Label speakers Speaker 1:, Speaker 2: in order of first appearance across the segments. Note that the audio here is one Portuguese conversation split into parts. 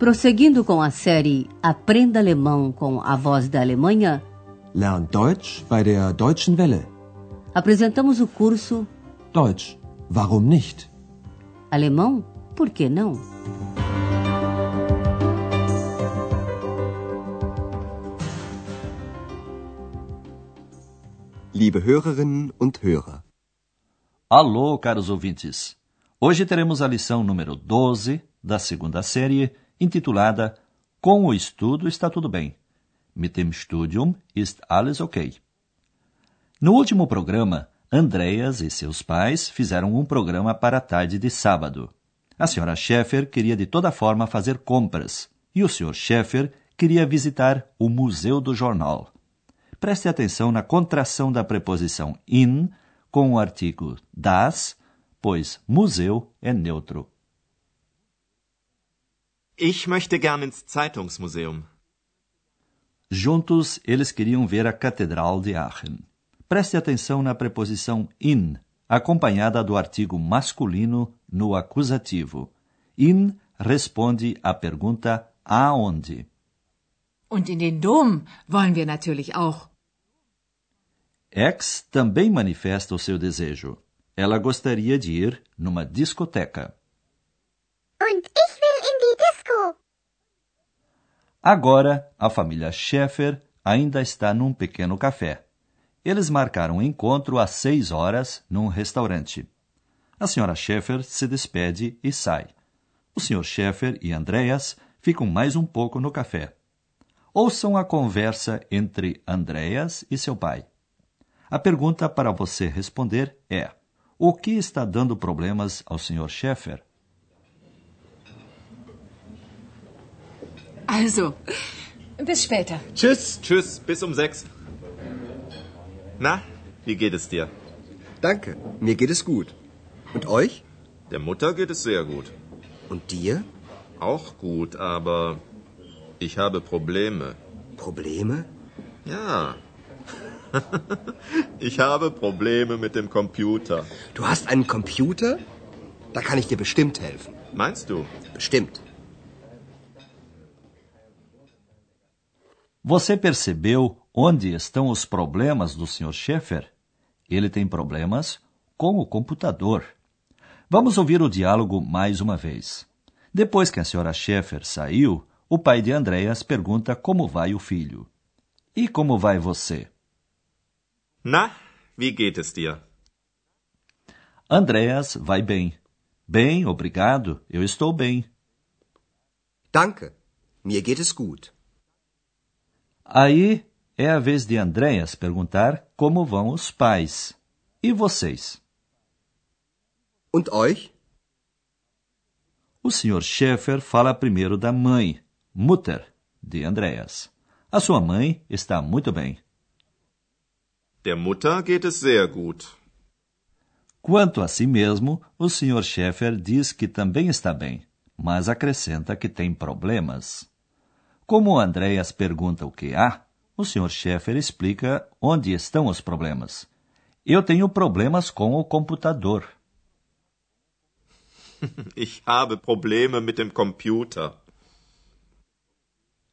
Speaker 1: Prosseguindo com a série Aprenda Alemão com a Voz da Alemanha,
Speaker 2: Lern Deutsch bei der Deutschen Welle.
Speaker 1: apresentamos o curso
Speaker 2: Deutsch, warum nicht?
Speaker 1: Alemão, por que não?
Speaker 3: Liebe Hörerinnen und Hörer.
Speaker 4: Alô, caros ouvintes! Hoje teremos a lição número 12 da segunda série, intitulada Com o estudo está tudo bem. Mit dem Studium ist alles okay. No último programa, Andreas e seus pais fizeram um programa para a tarde de sábado. A senhora Scheffer queria de toda forma fazer compras e o Sr. Scheffer queria visitar o Museu do Jornal. Preste atenção na contração da preposição in com o artigo das, pois museu é neutro.
Speaker 5: Ich möchte gern ins Zeitungsmuseum.
Speaker 4: Juntos, eles queriam ver a Catedral de Aachen. Preste atenção na preposição in, acompanhada do artigo masculino no acusativo. In responde à pergunta aonde.
Speaker 6: Und in den Dom wollen wir natürlich auch.
Speaker 4: Ex também manifesta o seu desejo. Ela gostaria de ir numa discoteca.
Speaker 7: Und ich will in die Disco.
Speaker 4: Agora, a família Scheffer ainda está num pequeno café. Eles marcaram um encontro às seis horas num restaurante. A senhora Scheffer se despede e sai. O senhor Scheffer e Andreas ficam mais um pouco no café. Ouçam a conversa entre Andreas e seu pai. A pergunta para você responder é: o que está dando problemas ao Sr. Scheffer?
Speaker 6: Also, bis später.
Speaker 5: Tschüss. Tschüss, bis um sechs. Na, wie geht es dir?
Speaker 3: Danke, mir geht es gut. Und euch?
Speaker 5: Der Mutter geht es sehr gut.
Speaker 3: Und dir?
Speaker 5: Auch gut, aber ich habe Probleme.
Speaker 3: Probleme?
Speaker 5: Ja. ich habe Probleme mit dem Computer.
Speaker 3: Du hast einen Computer? Da kann ich dir bestimmt helfen.
Speaker 5: Meinst du?
Speaker 3: Bestimmt.
Speaker 4: Você percebeu onde estão os problemas do Sr. Scheffer? Ele tem problemas com o computador. Vamos ouvir o diálogo mais uma vez. Depois que a senhora Scheffer saiu, o pai de Andreas pergunta como vai o filho. E como vai você?
Speaker 5: Na, wie geht es dir?
Speaker 4: Andreas vai bem. Bem, obrigado, eu estou bem.
Speaker 3: Danke, mir geht es gut.
Speaker 4: Aí é a vez de Andreas perguntar como vão os pais. E vocês?
Speaker 3: Und euch?
Speaker 4: O Sr. Scheffer fala primeiro da mãe, Mutter, de Andreas. A sua mãe está muito bem.
Speaker 5: Der Mutter geht es sehr gut.
Speaker 4: Quanto a si mesmo, o Sr. Scheffer diz que também está bem, mas acrescenta que tem problemas. Como Andreas pergunta o que há, o Sr. Scheffer explica onde estão os problemas. Eu tenho problemas com o computador.
Speaker 5: Ich habe Probleme mit dem Computer.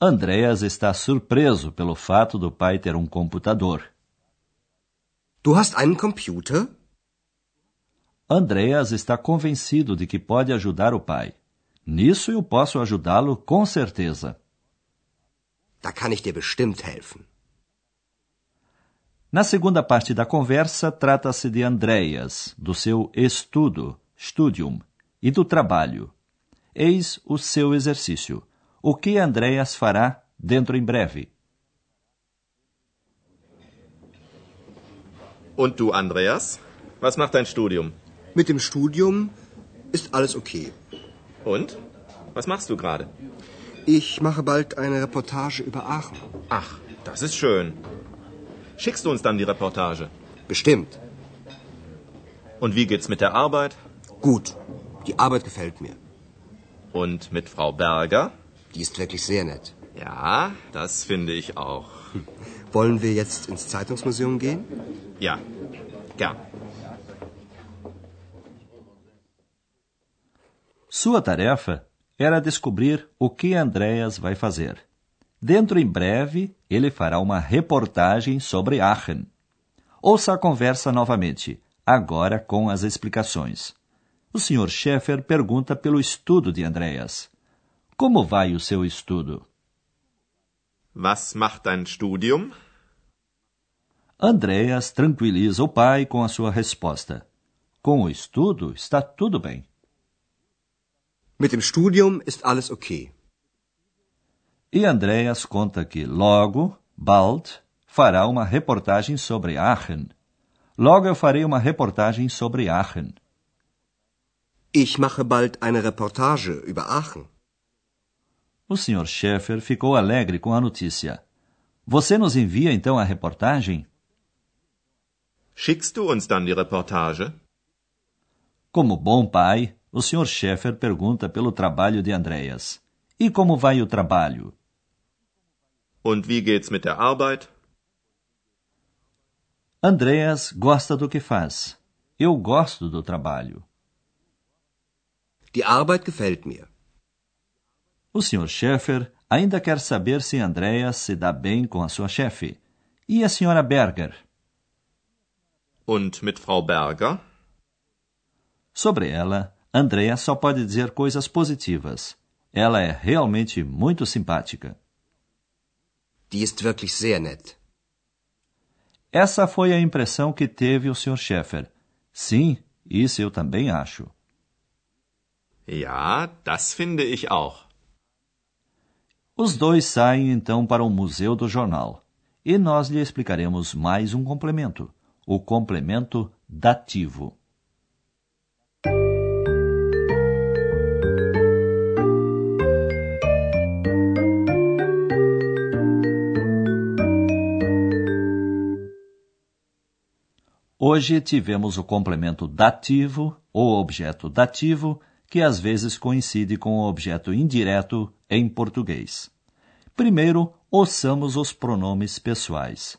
Speaker 4: Andreas está surpreso pelo fato do pai ter um computador.
Speaker 3: Du hast einen Computer?
Speaker 4: Andreas está convencido de que pode ajudar o pai. Nisso eu posso ajudá-lo com certeza.
Speaker 3: Da kann ich dir bestimmt helfen.
Speaker 4: Na segunda parte da conversa, trata-se de Andreas, do seu estudo, studium, e do trabalho. Eis o seu exercício. O que Andreas fará dentro em breve?
Speaker 5: Und du, Andreas? Was macht dein Studium?
Speaker 3: Mit dem Studium ist alles okay.
Speaker 5: Und? Was machst du gerade?
Speaker 3: Ich mache bald eine Reportage über Aachen.
Speaker 5: Ach, das ist schön. Schickst du uns dann die Reportage?
Speaker 3: Bestimmt.
Speaker 5: Und wie geht's mit der Arbeit?
Speaker 3: Gut. Die Arbeit gefällt mir.
Speaker 5: Und mit Frau Berger?
Speaker 3: Die ist wirklich sehr nett.
Speaker 5: Ja, das finde ich auch.
Speaker 3: Wollen wir jetzt ins Zeitungsmuseum gehen?
Speaker 5: Ja, gern.
Speaker 4: Sua tarefa era descobrir o que Andreas vai fazer. Dentro em breve, ele fará uma reportagem sobre Aachen. Ouça a conversa novamente, agora com as explicações. O Sr. Schaeffer pergunta pelo estudo de Andreas. Como vai o seu estudo?
Speaker 5: Was macht dein Studium?
Speaker 4: Andreas tranquiliza o pai com a sua resposta. Com o estudo está tudo bem.
Speaker 3: Mit dem Studium ist alles okay.
Speaker 4: E Andreas conta que logo, bald, fará uma reportagem sobre Aachen. Logo eu farei uma reportagem sobre Aachen.
Speaker 3: Ich mache bald eine Reportage über Aachen.
Speaker 4: O Sr. Schaeffer ficou alegre com a notícia. Você nos envia então a reportagem?
Speaker 5: Schickst du uns dann die Reportage?
Speaker 4: Como bom pai, o Sr. Schaeffer pergunta pelo trabalho de Andreas. E como vai o trabalho?
Speaker 5: Und wie geht's mit der Arbeit?
Speaker 4: Andreas gosta do que faz. Eu gosto do trabalho.
Speaker 3: Die Arbeit gefällt mir.
Speaker 4: O Sr. Schaeffer ainda quer saber se Andreas se dá bem com a sua chefe. E a Sra. Berger?
Speaker 5: Und mit Frau Berger?
Speaker 4: Sobre ela, Andreas só pode dizer coisas positivas. Ela é realmente muito simpática.
Speaker 3: Die ist wirklich sehr nett.
Speaker 4: Essa foi a impressão que teve o Sr. Schaeffer. Sim, isso eu também acho.
Speaker 5: Ja, das finde ich auch.
Speaker 4: Os dois saem então para o Museu do Jornal. E nós lhe explicaremos mais um complemento: o complemento dativo. Hoje tivemos o complemento dativo ou objeto dativo, que às vezes coincide com o objeto indireto em português. Primeiro, ouçamos os pronomes pessoais.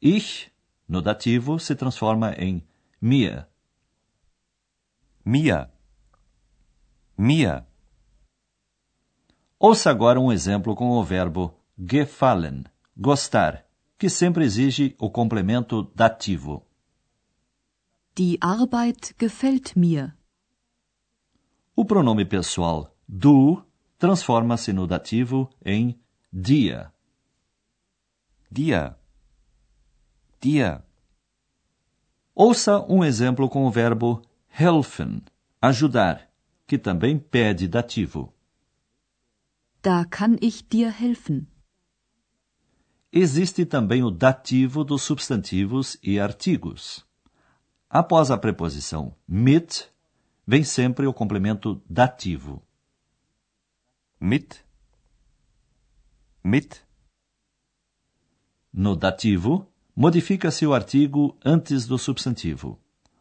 Speaker 4: Ich, no dativo, se transforma em mir.
Speaker 2: Mir. Mir.
Speaker 4: Ouça agora um exemplo com o verbo gefallen, gostar, que sempre exige o complemento dativo.
Speaker 8: Die Arbeit gefällt mir.
Speaker 4: O pronome pessoal du transforma-se no dativo em dir.
Speaker 2: Dir. Dir.
Speaker 4: Ouça um exemplo com o verbo helfen, ajudar, que também pede dativo.
Speaker 8: Da kann ich dir helfen.
Speaker 4: Existe também o dativo dos substantivos e artigos. Após a preposição mit, vem sempre o complemento dativo.
Speaker 2: Mit. Mit.
Speaker 4: No dativo, modifica-se o artigo antes do substantivo.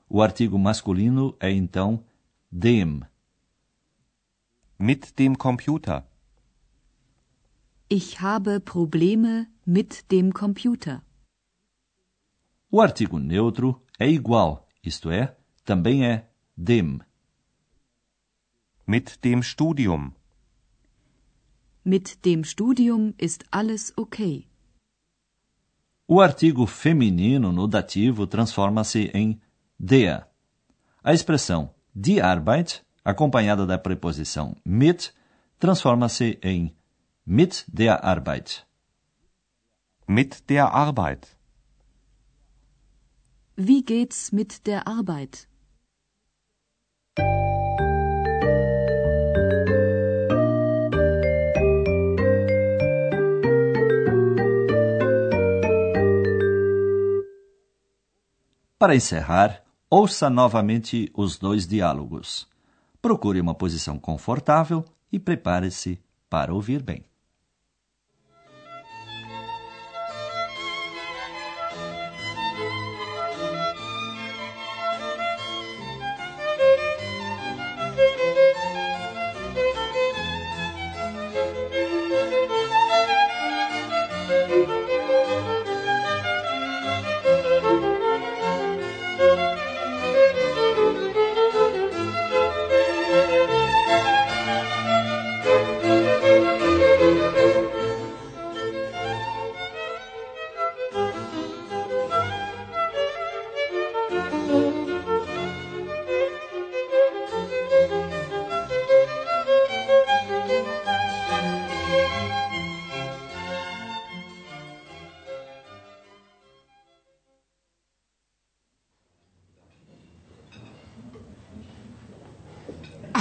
Speaker 4: O artigo masculino é então dem.
Speaker 2: Mit dem Computer.
Speaker 8: Ich habe Probleme mit dem Computer.
Speaker 4: O artigo neutro é igual, isto é, também é dem.
Speaker 2: Mit dem Studium.
Speaker 8: Mit dem Studium ist alles okay.
Speaker 4: O artigo feminino no dativo transforma-se em der. A expressão die Arbeit, acompanhada da preposição mit, transforma-se em mit der Arbeit.
Speaker 2: Mit der Arbeit.
Speaker 8: Wie geht's mit der Arbeit?
Speaker 4: Para encerrar, ouça novamente os dois diálogos. Procure uma posição confortável e prepare-se para ouvir bem.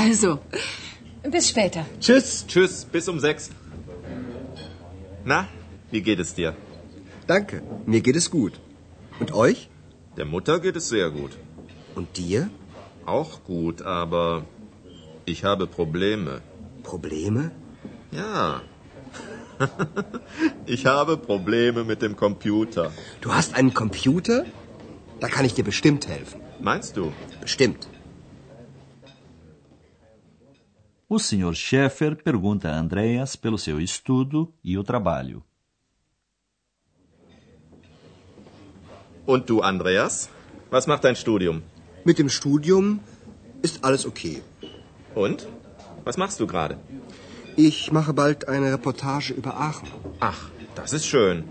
Speaker 6: Also, bis später.
Speaker 5: Tschüss. Tschüss, bis um sechs. Na, wie geht es dir?
Speaker 3: Danke, mir geht es gut. Und euch?
Speaker 5: Der Mutter geht es sehr gut.
Speaker 3: Und dir?
Speaker 5: Auch gut, aber ich habe Probleme.
Speaker 3: Probleme?
Speaker 5: Ja. ich habe Probleme mit dem Computer.
Speaker 3: Du hast einen Computer? Da kann ich dir bestimmt helfen.
Speaker 5: Meinst du?
Speaker 3: Bestimmt.
Speaker 4: O Sr. Schaeffer pergunta a Andreas pelo seu estudo e o trabalho.
Speaker 5: Und du, Andreas? Was macht dein Studium?
Speaker 3: Mit dem Studium ist alles okay.
Speaker 5: Und? Was machst du gerade?
Speaker 3: Ich mache bald eine Reportage über Aachen.
Speaker 5: Ach, das ist schön.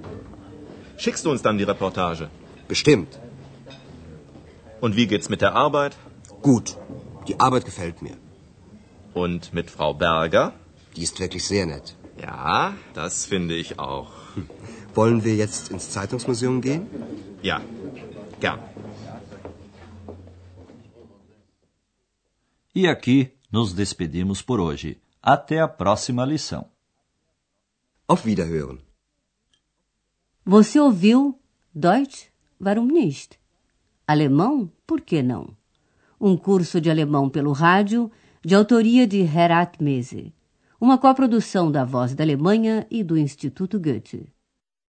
Speaker 5: Schickst du uns dann die Reportage?
Speaker 3: Bestimmt.
Speaker 5: Und wie geht's mit der Arbeit?
Speaker 3: Gut. Die Arbeit gefällt mir.
Speaker 5: Und mit Frau Berger?
Speaker 3: Die ist wirklich sehr nett.
Speaker 5: Ja, das finde ich auch.
Speaker 3: Wollen wir jetzt ins Zeitungsmuseum gehen?
Speaker 5: Ja, gern.
Speaker 4: E aqui nos despedimos por hoje. Até a próxima lição.
Speaker 3: Auf Wiederhören.
Speaker 1: Você ouviu Deutsch? Warum nicht? Alemão? Por que não? Um curso de alemão pelo rádio, de autoria de Herat Mese. Uma coprodução da Voz da Alemanha e do Instituto Goethe.